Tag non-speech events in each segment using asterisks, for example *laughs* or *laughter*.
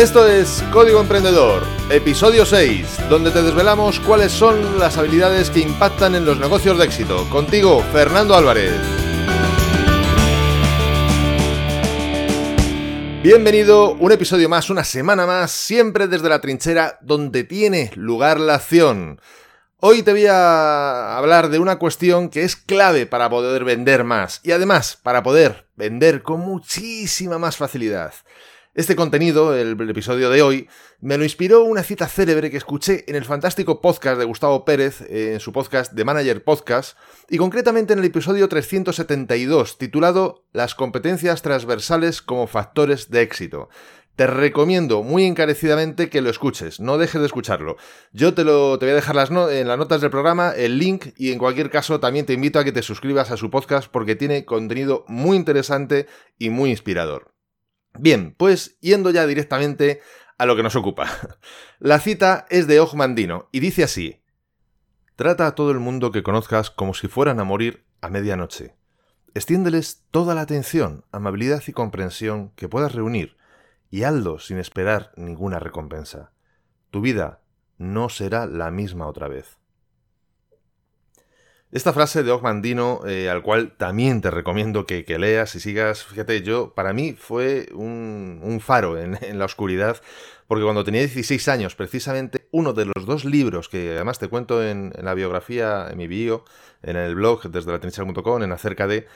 Esto es Código Emprendedor, episodio 6, donde te desvelamos cuáles son las habilidades que impactan en los negocios de éxito. Contigo, Fernando Álvarez. Bienvenido, un episodio más, una semana más, siempre desde la trinchera donde tiene lugar la acción. Hoy te voy a hablar de una cuestión que es clave para poder vender más y además para poder vender con muchísima más facilidad. Este contenido, el, episodio de hoy, me lo inspiró una cita célebre que escuché en el fantástico podcast de Gustavo Pérez, eh, en su podcast The Manager Podcast, y concretamente en el episodio 372, titulado Las competencias transversales como factores de éxito. Te recomiendo muy encarecidamente que lo escuches, no dejes de escucharlo. Yo te, lo, te voy a dejar las en las notas del programa el link y en cualquier caso también te invito a que te suscribas a su podcast porque tiene contenido muy interesante y muy inspirador. Bien, pues yendo ya directamente a lo que nos ocupa. *laughs* La cita es de Ogmandino y dice así: Trata a todo el mundo que conozcas como si fueran a morir a medianoche. Extiéndeles toda la atención, amabilidad y comprensión que puedas reunir y hazlo sin esperar ninguna recompensa. Tu vida no será la misma otra vez. Esta frase de Ogmandino, eh, al cual también te recomiendo que, leas y sigas, fíjate, yo, para mí fue un, faro en, la oscuridad, porque cuando tenía 16 años, precisamente uno de los dos libros que además te cuento en, la biografía, en mi bio, en el blog desde la en acerca de,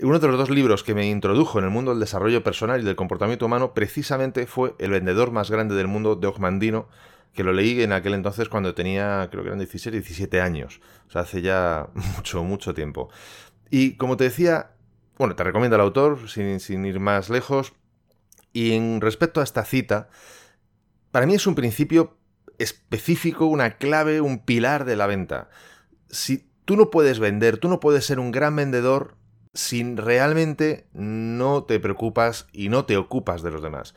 uno de los dos libros que me introdujo en el mundo del desarrollo personal y del comportamiento humano precisamente fue El vendedor más grande del mundo de Ogmandino, que lo leí en aquel entonces cuando tenía, creo que eran 16, 17 años. O sea, hace ya *laughs* mucho, mucho tiempo. Y como te decía, bueno, te recomiendo al autor, sin, sin ir más lejos. Y en respecto a esta cita, para mí es un principio específico, una clave, un pilar de la venta. Si tú no puedes vender, tú no puedes ser un gran vendedor si realmente no te preocupas y no te ocupas de los demás.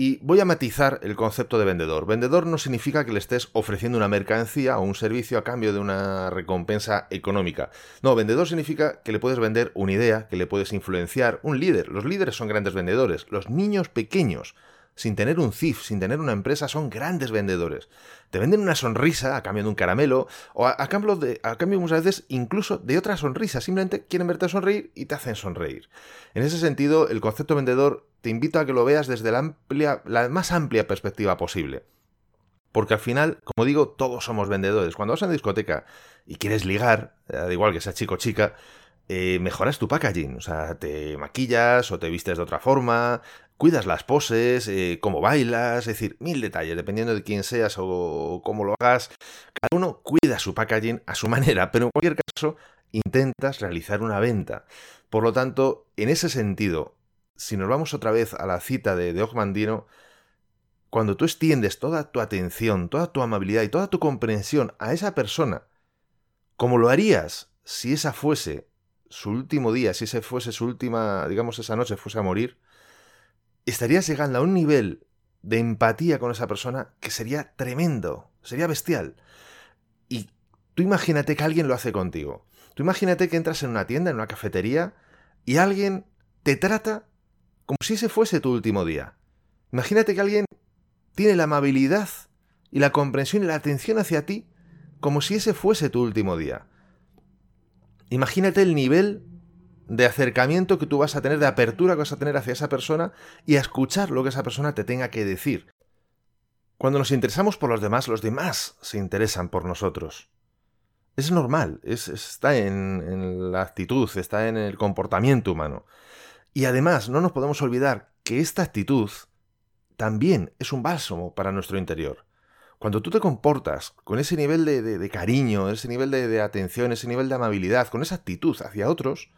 Y voy a matizar el concepto de vendedor. Vendedor no significa que le estés ofreciendo una mercancía o un servicio a cambio de una recompensa económica. No, vendedor significa que le puedes vender una idea, que le puedes influenciar, un líder. Los líderes son grandes vendedores. Los niños pequeños sin tener un CIF, sin tener una empresa, son grandes vendedores. Te venden una sonrisa a cambio de un caramelo, o a, cambio, de, a cambio muchas veces incluso de otra sonrisa. Simplemente quieren verte sonreír y te hacen sonreír. En ese sentido, el concepto vendedor te invito a que lo veas desde la, amplia, la más amplia perspectiva posible. Porque al final, como digo, todos somos vendedores. Cuando vas a una discoteca y quieres ligar, da igual que sea chico o chica, eh, mejoras tu packaging. O sea, te maquillas o te vistes de otra forma, cuidas las poses, eh, cómo bailas, es decir, mil detalles, dependiendo de quién seas o cómo lo hagas. Cada uno cuida su packaging a su *laughs* manera, pero en cualquier caso intentas realizar una venta. Por lo tanto, en ese sentido, si nos vamos otra vez a la cita de, de Ogmandino, cuando tú extiendes toda tu atención, toda tu amabilidad y toda tu comprensión a esa persona, como lo harías si esa fuese su último día, si ese fuese su última, digamos, esa noche fuese a morir, estarías llegando a un nivel de empatía con esa persona que sería tremendo, sería bestial. Y tú imagínate que alguien lo hace contigo. Tú imagínate que entras en una tienda, en una cafetería, y alguien te trata como si ese fuese tu último día. Imagínate que alguien tiene la amabilidad y la comprensión y la atención hacia ti como si ese fuese tu último día. Imagínate el nivel de acercamiento que tú vas a tener, de apertura que vas a tener hacia esa persona y a escuchar lo que esa persona te tenga que decir. Cuando nos interesamos por los demás, los demás se interesan por nosotros. Es normal, está en, la actitud, está en el comportamiento humano. Y además, no nos podemos olvidar que esta actitud también es un bálsamo para nuestro interior. Cuando tú te comportas con ese nivel de, cariño, ese nivel de, atención, ese nivel de amabilidad, con esa actitud hacia otros,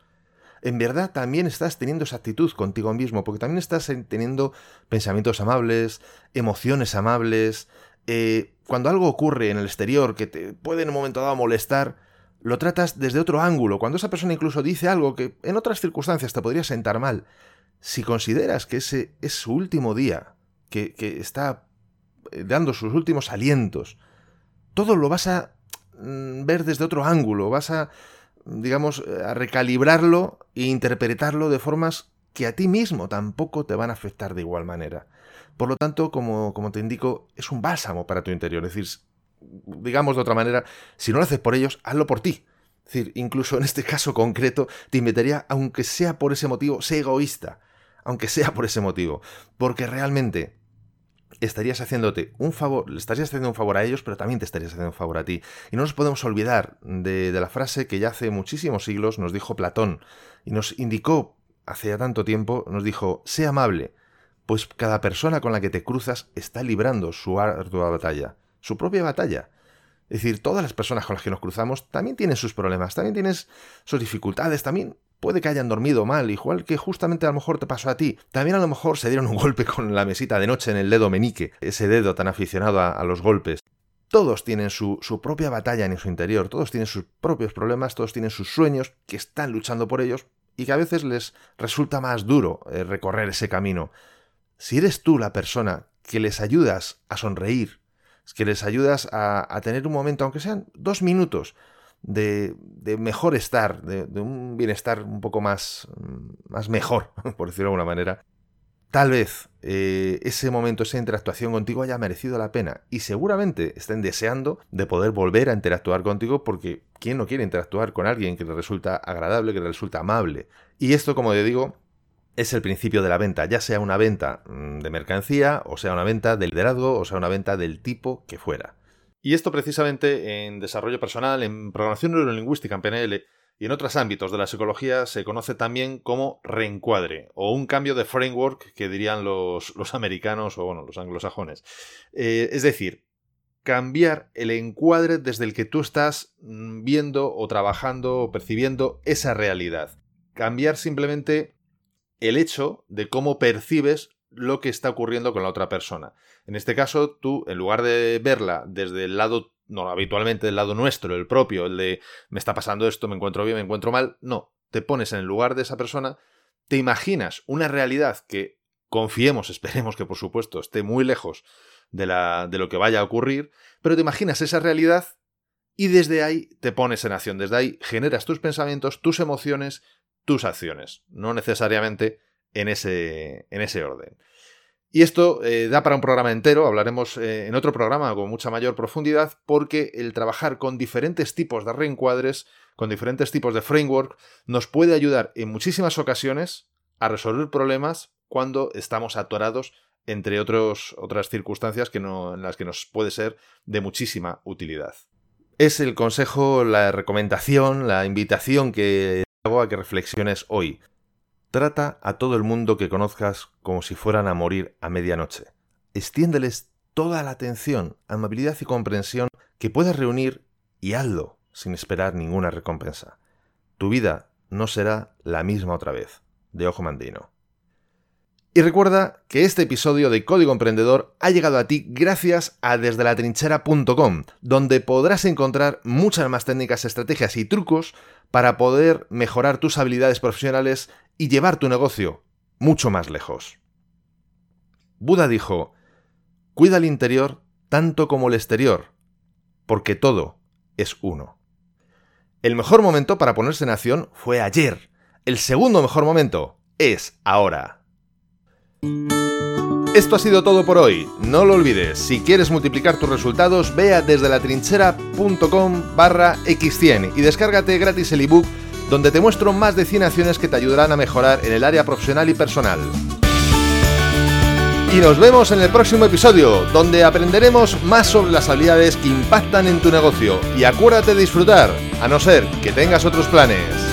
en verdad también estás teniendo esa actitud contigo mismo, porque también estás teniendo pensamientos amables, emociones amables. Eh, cuando algo ocurre en el exterior que te puede en un momento dado molestar, lo tratas desde otro ángulo. Cuando esa persona incluso dice algo que en otras circunstancias te podría sentar mal, si consideras que ese es su último día, que, está eh, dando sus últimos alientos, todo lo vas a mm, ver desde otro ángulo, vas a digamos, eh, a recalibrarlo e interpretarlo de formas que a ti mismo tampoco te van a afectar de igual manera. Por lo tanto, como, como te indico, es un bálsamo para tu interior. Es decir, digamos de otra manera, si no lo haces por ellos, hazlo por ti. Es decir, incluso en este caso concreto, te invitaría, aunque sea por ese motivo, sé egoísta. Aunque sea por ese motivo. Porque realmente estarías haciéndote un favor, le estarías haciendo un favor a ellos, pero también te estarías haciendo un favor a ti. Y no nos podemos olvidar de, la frase que ya hace muchísimos siglos nos dijo Platón y nos indicó hace ya tanto tiempo, nos dijo, sé amable, pues cada persona con la que te cruzas está librando su ardua batalla, su propia batalla. Es decir, todas las personas con las que nos cruzamos también tienen sus problemas, también tienen sus dificultades, también puede que hayan dormido mal, igual que justamente a lo mejor te pasó a ti. También a lo mejor se dieron un golpe con la mesita de noche en el dedo menique, ese dedo tan aficionado a, los golpes. Todos tienen su, su, propia batalla en su interior, todos tienen sus propios problemas, todos tienen sus sueños, que están luchando por ellos y que a veces les resulta más duro eh, recorrer ese camino. Si eres tú la persona que les ayudas a sonreír, que les ayudas a, tener un momento, aunque sean dos minutos, de, mejor estar, de, un bienestar un poco más, más mejor, *laughs* por decirlo de alguna manera, tal vez eh, ese momento, esa interactuación contigo haya merecido la pena y seguramente estén deseando de poder volver a interactuar contigo porque ¿quién no quiere interactuar con alguien que le resulta agradable, que le resulta amable? Y esto, como te digo, es el principio de la venta, ya sea una venta mm, de mercancía, o sea una venta de liderazgo, o sea una venta del tipo que fuera. Y esto precisamente en desarrollo personal, en programación neurolingüística, en PNL y en otros ámbitos de la psicología se conoce también como reencuadre o un cambio de framework que dirían los, americanos o bueno, los anglosajones. Eh, es decir, cambiar el encuadre desde el que tú estás mm, viendo o trabajando o percibiendo esa realidad. Cambiar simplemente el hecho de cómo percibes lo que está ocurriendo con la otra persona. En este caso, tú, en lugar de verla desde el lado, no habitualmente del lado nuestro, el propio, el de me está pasando esto, me encuentro bien, me encuentro mal, no, te pones en el lugar de esa persona, te imaginas una realidad que confiemos, *laughs* esperemos que por supuesto esté muy lejos de, la, de lo que vaya a ocurrir, pero te imaginas esa realidad y desde ahí te pones en acción, desde ahí generas tus pensamientos, tus emociones, tus acciones, no necesariamente en ese, en ese orden. Y esto eh, da para un programa entero, hablaremos eh, en otro programa con mucha mayor profundidad, porque el trabajar con diferentes tipos de reencuadres, con diferentes tipos de framework, nos puede ayudar en muchísimas ocasiones a resolver problemas cuando estamos atorados entre otros, otras circunstancias que no, en las que nos puede ser de muchísima utilidad. Es el consejo, la recomendación, la invitación que a que reflexiones hoy. Trata a todo el mundo que conozcas como si fueran a morir a medianoche. Extiéndeles toda la atención, amabilidad y comprensión que puedas reunir y hazlo sin esperar ninguna recompensa. Tu vida no será la misma otra vez. De Ojo Mandino. Y recuerda que este episodio de Código Emprendedor ha llegado a ti gracias a desdelatrinchera.com, donde podrás encontrar muchas más técnicas, estrategias y trucos para poder mejorar tus habilidades profesionales y llevar tu negocio mucho más lejos. Buda dijo, cuida el interior tanto como el exterior, porque todo es uno. El mejor momento para ponerse en acción fue ayer. El segundo mejor momento es ahora. Esto ha sido todo por hoy. No lo olvides, si quieres multiplicar tus resultados, ve a desde la trinchera.com barra x100 y descárgate gratis el ebook donde te muestro más de 100 acciones que te ayudarán a mejorar en el área profesional y personal. Y nos vemos en el próximo episodio, donde aprenderemos más sobre las habilidades que impactan en tu negocio. Y acuérdate de disfrutar, a no ser que tengas otros planes.